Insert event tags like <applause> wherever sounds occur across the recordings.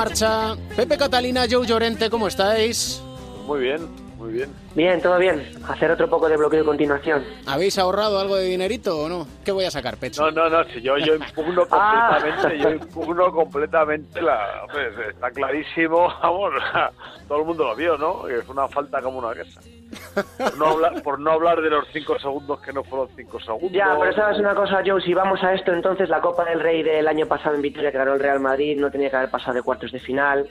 marcha. Pepe Catalina, Joe Llorente, ¿cómo estáis? Muy bien, muy bien. Bien, todo bien. Hacer otro poco de bloqueo de continuación. ¿Habéis ahorrado algo de dinerito o no? ¿Qué voy a sacar, pecho? No, no, no, si yo, yo impugno <laughs> Ah. completamente, yo impugno completamente la... hombre, está clarísimo, <laughs> vamos, todo el mundo lo vio, ¿no? Es una falta como una casa. Por no hablar, por no hablar de los cinco segundos que no fueron cinco segundos. Ya, pero sabes una cosa, Joe, si vamos a esto, entonces la Copa del Rey del año pasado en Vitoria que ganó el Real Madrid no tenía que haber pasado de cuartos de final.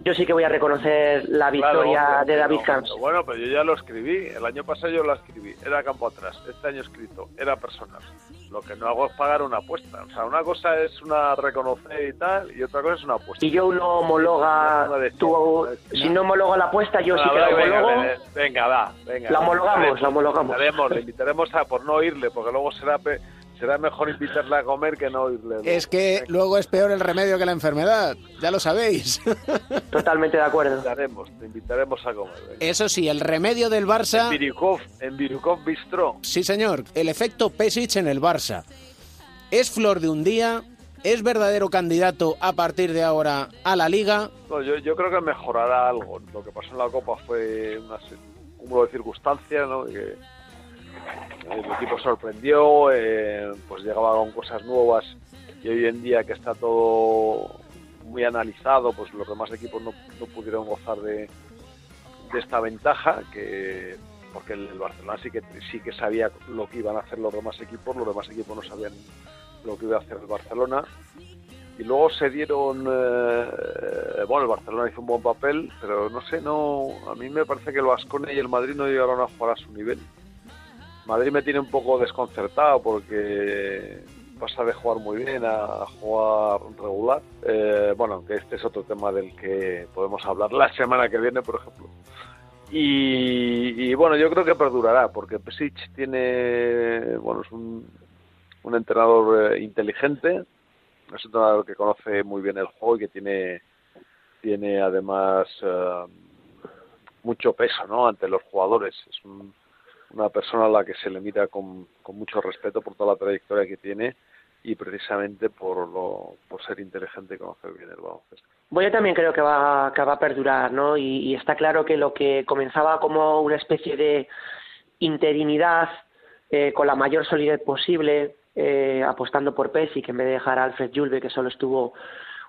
Yo sí que voy a reconocer la Claro, victoria hombre, de David pero- Camps. Bueno, pero yo ya lo escribí. El año pasado yo lo escribí. Era campo atrás. Este año escrito. Era personal. Lo que no hago es pagar una apuesta. O sea, una cosa es una reconocer y tal, y otra cosa es una apuesta. Si Joe no homologa, decisión. si no homologa la apuesta, yo sí Venga, que la homologo. venga, venga, va, venga. La homologamos, la homologamos. Le invitaremos, le invitaremos a por no oírle, porque luego será pe- será mejor invitarle a comer que no oírle. Es que luego es peor el remedio que la enfermedad, ya lo sabéis. <laughs> Totalmente de Te acuerdo. invitaremos, te invitaremos a comer. Eso sí, el remedio del En Barça... Virukov, en Virukov Bistro. Sí, señor, el efecto Pesic en el Barça. ¿Es flor de un día? ¿Es verdadero candidato a partir de ahora a la Liga? No, yo, yo creo que mejorará algo. Lo que pasó en la Copa fue una un cúmulo de circunstancias, ¿no? Que el equipo sorprendió, eh, pues llegaba con cosas nuevas y hoy en día que está todo muy analizado, pues los demás equipos no, no pudieron gozar de, de esta ventaja, que porque el, el Barcelona sí que sí que sabía lo que iban a hacer los demás equipos, los demás equipos no sabían lo que iba a hacer el Barcelona. Y luego se dieron eh, bueno el Barcelona hizo un buen papel pero no sé no a mí me parece que el Vasconia y el Madrid no llegaron a jugar a su nivel Madrid me tiene un poco desconcertado porque pasa de jugar muy bien a jugar regular. Eh, bueno aunque este es otro tema del que podemos hablar la semana que viene por ejemplo. Y, y, bueno yo creo que perdurará porque Pesic tiene bueno es un, un entrenador eh, inteligente. Es un entrenador que conoce muy bien el juego y que tiene tiene además eh, mucho peso ¿no? ante los jugadores. Es un- una persona a la que se le mira con, con mucho respeto por toda la trayectoria que tiene y precisamente por lo por ser inteligente y conocer bien el baloncesto Bueno, yo también creo que va, que va a perdurar, ¿no? Y, está claro que lo que comenzaba como una especie de interinidad eh, con la mayor solidez posible, eh, apostando por Pesic en vez de dejar a Alfred Julve, que solo estuvo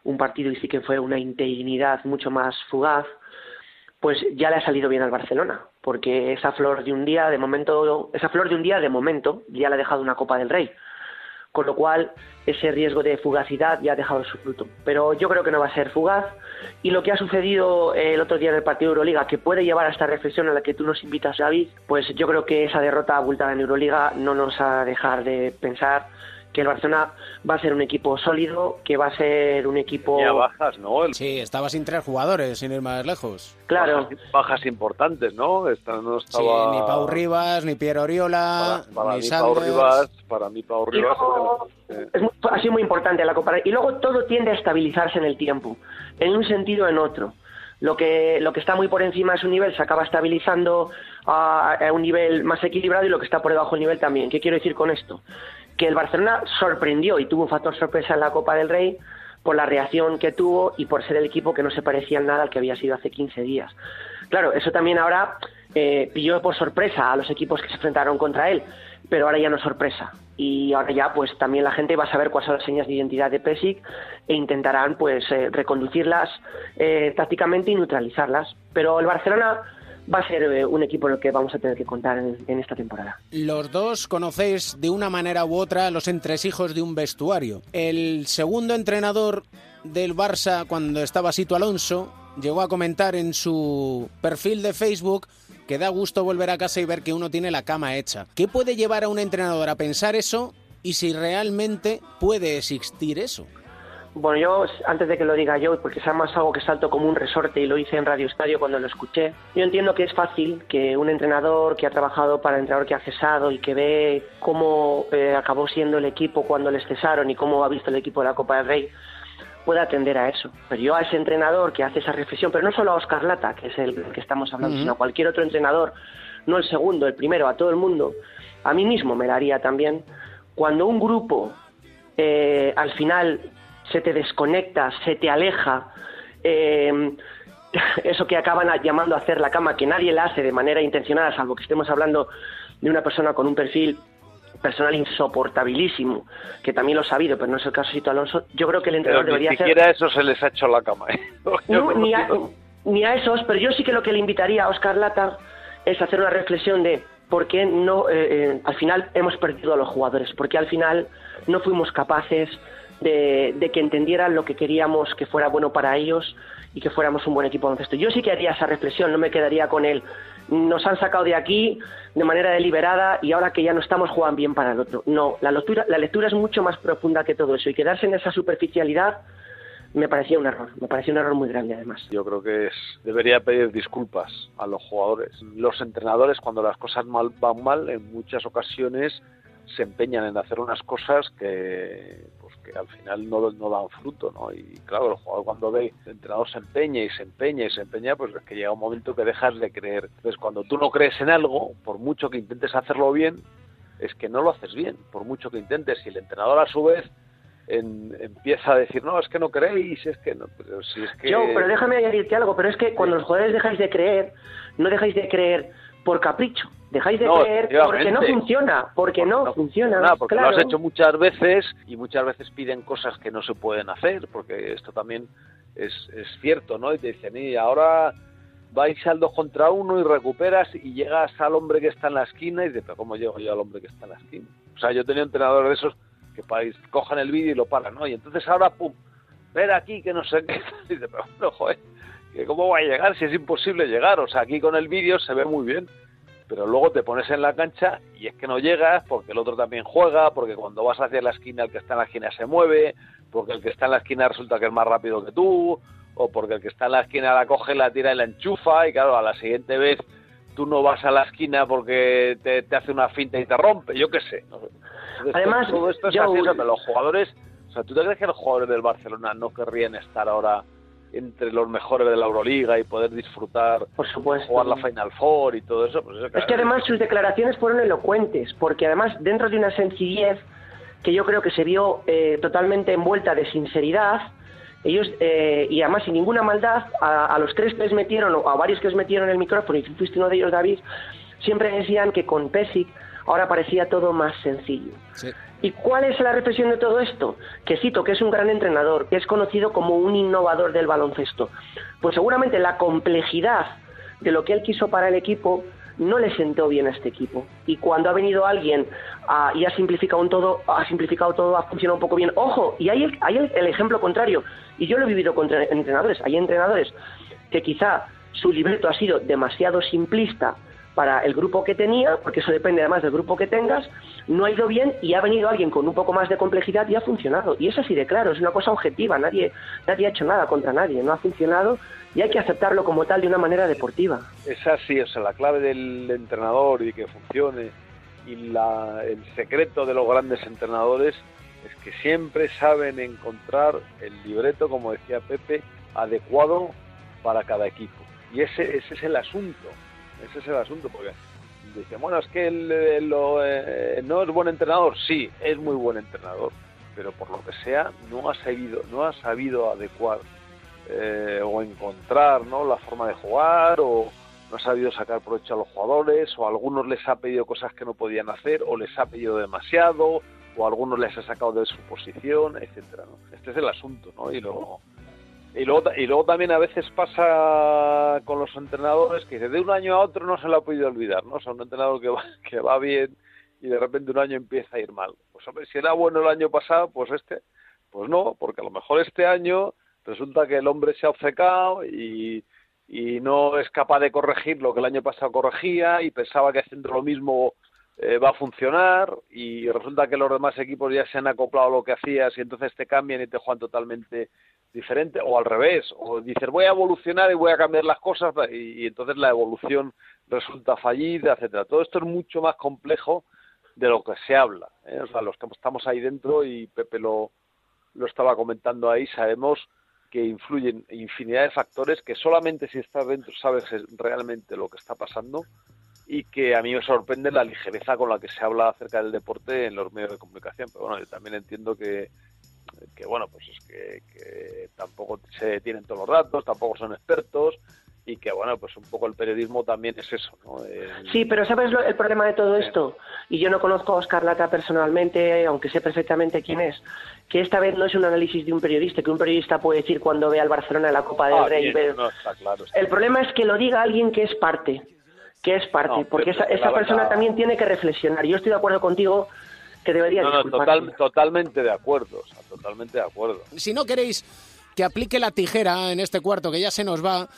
un partido y sí que fue una interinidad mucho más fugaz, pues ya le ha salido bien al Barcelona, porque esa flor de un día, de momento, esa flor de un día, de momento, ya le ha dejado una Copa del Rey con lo cual ese riesgo de fugacidad ya ha dejado su fruto. Pero yo creo que no va a ser fugaz y lo que ha sucedido eh, el otro día en el partido de Euroliga, que puede llevar a esta reflexión a la que tú nos invitas, David, pues yo creo que esa derrota abultada en Euroliga no nos ha de dejar de pensar que el Barcelona va a ser un equipo sólido, que va a ser un equipo... Tenía bajas no El- Sí, estaba sin tres jugadores, sin ir más lejos. Claro, bajas, bajas importantes no Esta no Sí, estaba ni Pau Rivas, ni Piero Oriola, para, para ni mí Pau. Rivas para mí Pau Rivas luego, eh, es muy- ha sido muy importante la Copa. Y luego todo tiende a estabilizarse en el tiempo, en un sentido o en otro. Lo que, lo que está muy por encima de su nivel se acaba estabilizando a, a un nivel más equilibrado y lo que está por debajo del nivel también. ¿Qué quiero decir con esto? Que el Barcelona sorprendió y tuvo un factor sorpresa en la Copa del Rey por la reacción que tuvo y por ser el equipo que no se parecía en nada al que había sido hace 15 días. Claro, eso también ahora eh, pilló por sorpresa a los equipos que se enfrentaron contra él, pero ahora ya no es sorpresa. Y ahora ya pues también la gente va a saber cuáles son las señas de identidad de Pesic e intentarán pues eh, reconducirlas eh, tácticamente y neutralizarlas. Pero el Barcelona va a ser eh, un equipo en el que vamos a tener que contar en, en esta temporada. Los dos conocéis de una manera u otra los entresijos de un vestuario. El segundo entrenador del Barça, cuando estaba Sito Alonso, llegó a comentar en su perfil de Facebook que da gusto volver a casa y ver que uno tiene la cama hecha. ¿Qué puede llevar a un entrenador a pensar eso y si realmente puede existir eso? Bueno, yo, antes de que lo diga yo, porque es además algo que salto como un resorte y lo hice en Radio Estadio cuando lo escuché, yo entiendo que es fácil que un entrenador que ha trabajado para el entrenador que ha cesado y que ve cómo eh, acabó siendo el equipo cuando les cesaron y cómo ha visto el equipo de la Copa del Rey, pueda atender a eso. Pero yo a ese entrenador que hace esa reflexión, pero no solo a Oscar Lata, que es el que estamos hablando, sino a cualquier otro entrenador, no el segundo, el primero, a todo el mundo, a mí mismo me la haría también, cuando un grupo eh, al final se te desconecta, se te aleja, eh, <laughs> eso que acaban llamando a hacer la cama, que nadie la hace de manera intencionada, salvo que estemos hablando de una persona con un perfil personal insoportabilísimo, que también lo ha sabido, pero no es el caso de Alonso, yo creo que el entrenador debería hacer... Ni siquiera eso se les ha hecho la cama. ¿eh? <laughs> No, ni, a, ni, a, esos, pero yo sí que lo que le invitaría a Oscar Lata es hacer una reflexión de por qué no, eh, eh, al final hemos perdido a los jugadores, porque al final no fuimos capaces de, que entendieran lo que queríamos que fuera bueno para ellos y que fuéramos un buen equipo baloncesto. Yo sí que haría esa reflexión, no me quedaría con él. Nos han sacado de aquí de manera deliberada y ahora que ya no estamos jugando bien para el otro. No, la lectura, la lectura es mucho más profunda que todo eso y quedarse en esa superficialidad me parecía un error, me parecía un error muy grande además. Yo creo que es, debería pedir disculpas a los jugadores. Los entrenadores cuando las cosas mal, van mal en muchas ocasiones se empeñan en hacer unas cosas que que al final no, no dan fruto, ¿no? Y claro, el jugador cuando ve el entrenador se empeña y se empeña y se empeña, pues es que llega un momento que dejas de creer. Entonces, cuando tú no crees en algo, por mucho que intentes hacerlo bien, es que no lo haces bien, por mucho que intentes. Y el entrenador a su vez empieza a decir, no, es que no creéis, es que no, pero si es que... Yo, pero déjame añadirte algo, pero es que cuando los jugadores dejáis de creer, no dejáis de creer por capricho, Dejáis de creer porque no funciona, porque, no, funciona. porque lo has hecho muchas veces y muchas veces piden cosas que no se pueden hacer, porque esto también es, es cierto, ¿no? Y te dicen, y ahora vais al dos contra uno y recuperas y llegas al hombre que está en la esquina y dices, pero ¿cómo llego yo al hombre que está en la esquina? O sea, yo tenía entrenadores de esos que cojan el vídeo y lo paran, ¿no? Y entonces ahora, pum, ver aquí que no sé qué. <laughs> Y dices, pero no, joder, ¿cómo va a llegar si es imposible llegar? O sea, aquí con el vídeo se ve muy bien pero luego te pones en la cancha y es que no llegas porque el otro también juega, porque cuando vas hacia la esquina el que está en la esquina se mueve, porque el que está en la esquina resulta que es más rápido que tú, o porque el que está en la esquina la coge, la tira y la enchufa y claro, a la siguiente vez tú no vas a la esquina porque te, hace una finta y te rompe, yo qué sé. Además, todo esto es así, los jugadores, o sea, ¿tú te crees que los jugadores del Barcelona no querrían estar ahora entre los mejores de la Euroliga y poder disfrutar, por supuesto, jugar la Final Four y todo eso. Pues es que además sus declaraciones fueron elocuentes, porque además dentro de una sencillez que yo creo que se vio eh, totalmente envuelta de sinceridad, ellos, eh, y además sin ninguna maldad, a, los tres que les metieron, o a varios que les metieron el micrófono, y fuiste uno de ellos, David, siempre decían que con Pesic ahora parecía todo más sencillo. ¿Y cuál es la reflexión de todo esto? Que cito, que es un gran entrenador, que es conocido como un innovador del baloncesto. Pues seguramente la complejidad de lo que él quiso para el equipo no le sentó bien a este equipo. Y cuando ha venido alguien y ha simplificado un todo, ha simplificado todo, ha funcionado un poco bien. Ojo, y hay, hay el, ejemplo contrario. Y yo lo he vivido con entrenadores. Hay entrenadores que quizá su libreto ha sido demasiado simplista para el grupo que tenía, porque eso depende además del grupo que tengas, no ha ido bien y ha venido alguien con un poco más de complejidad y ha funcionado. Y es así de claro, es una cosa objetiva, nadie, nadie ha hecho nada contra nadie, no ha funcionado y hay que aceptarlo como tal de una manera deportiva. Es así, o sea, la clave del entrenador y que funcione y la, el secreto de los grandes entrenadores es que siempre saben encontrar el libreto, como decía Pepe, adecuado para cada equipo. Y ese, ese es el asunto ese es el asunto, porque dice, bueno, es que él, eh, eh, no es buen entrenador, sí, es muy buen entrenador, pero por lo que sea no ha sabido, no ha sabido adecuar eh, o encontrar ¿no? la forma de jugar o no ha sabido sacar provecho a los jugadores o a algunos les ha pedido cosas que no podían hacer o les ha pedido demasiado o algunos les ha sacado de su posición, etcétera. Este es el asunto, ¿no? Y luego y luego, y luego también a veces pasa con los entrenadores que de un año a otro no se lo ha podido olvidar, ¿no? O sea, un entrenador que va, <laughs> que va bien y de repente un año empieza a ir mal. Pues hombre, si era bueno el año pasado, pues este, pues no, porque a lo mejor este año resulta que el hombre se ha obcecado y, y no es capaz de corregir lo que el año pasado corregía y pensaba que haciendo lo mismo eh, va a funcionar y resulta que los demás equipos ya se han acoplado a lo que hacías y entonces te cambian y te juegan totalmente diferente o al revés o dices voy a evolucionar y voy a cambiar las cosas y, entonces la evolución resulta fallida etcétera todo esto es mucho más complejo de lo que se habla ¿eh? o sea los que estamos ahí dentro y Pepe lo lo estaba comentando ahí sabemos que influyen infinidad de factores que solamente si estás dentro sabes realmente lo que está pasando y que a mí me sorprende la ligereza con la que se habla acerca del deporte en los medios de comunicación pero bueno yo también entiendo que que bueno, pues es que, que tampoco se tienen todos los datos, tampoco son expertos y que bueno, pues un poco el periodismo también es eso, ¿no? El- Sí, pero ¿sabes lo- el problema de todo esto? Y yo no conozco a Oscar Lata personalmente, aunque sé perfectamente quién es, que esta vez no es un análisis de un periodista, que un periodista puede decir cuando ve al Barcelona en la Copa del Ah, Rey. bien, no, está claro. está El problema es que lo diga alguien que es parte, que es parte, No, porque esa, esa persona verdad- también tiene que reflexionar. Yo estoy de acuerdo contigo que debería No, no, total- totalmente de acuerdo, o sea, totalmente de acuerdo. Si no queréis que aplique la tijera en este cuarto, que ya se nos va,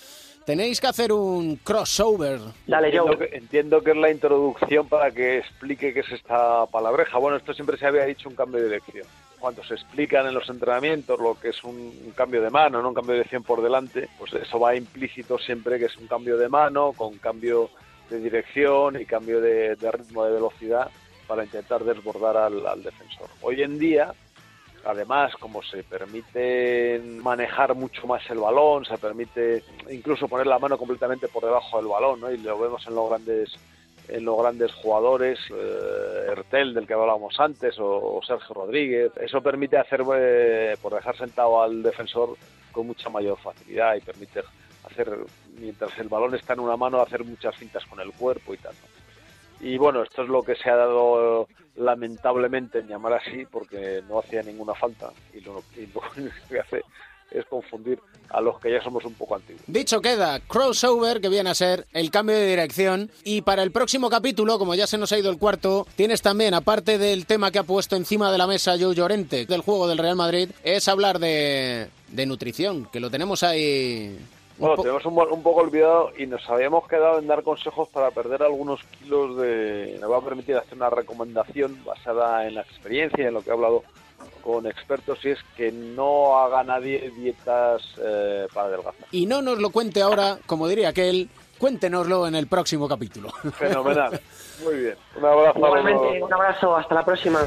tenéis que hacer un crossover. Dale, entiendo, Joe. que, entiendo que es la introducción para que explique qué es esta palabreja. Bueno, esto siempre se había dicho un cambio de dirección. Cuando se explican en los entrenamientos lo que es un, un cambio de mano, no un cambio de dirección por delante, pues eso va implícito siempre que es un cambio de mano con cambio de dirección y cambio de, de ritmo de velocidad para intentar desbordar al, defensor. Hoy en día, además, como se permite manejar mucho más el balón, se permite incluso poner la mano completamente por debajo del balón, ¿no? Y lo vemos en los grandes en los grandes jugadores, eh, Ertel, del que hablábamos antes, o, o Sergio Rodríguez. Eso permite hacer, eh, por dejar sentado al defensor con mucha mayor facilidad y permite hacer, mientras el balón está en una mano, hacer muchas cintas con el cuerpo y tal. ¿no? Y bueno, esto es lo que se ha dado lamentablemente en llamar así, porque no hacía ninguna falta y lo, y <laughs> que hace es confundir a los que ya somos un poco antiguos. Dicho queda, crossover, que viene a ser el cambio de dirección. Y para el próximo capítulo, como ya se nos ha ido el cuarto, tienes también, aparte del tema que ha puesto encima de la mesa Joe Llorente del juego del Real Madrid, es hablar de, de nutrición, que lo tenemos ahí. Bueno, po- tenemos un, un poco olvidado y nos habíamos quedado en dar consejos para perder algunos kilos de... Me va a permitir hacer una recomendación basada en la experiencia y en lo que he hablado con expertos y es que no haga nadie dietas eh, para adelgazar. Y no nos lo cuente ahora, como diría aquel, cuéntenoslo en el próximo capítulo. Fenomenal. <laughs> Muy bien. Un abrazo. Igualmente, un abrazo, hasta la próxima.